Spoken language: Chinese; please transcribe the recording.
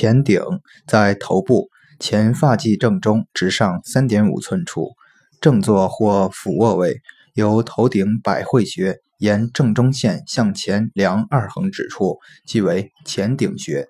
前顶在头部前发际正中直上三点五寸处正坐或俯卧位由头顶百会穴沿正中线向前量二横指处即为前顶穴。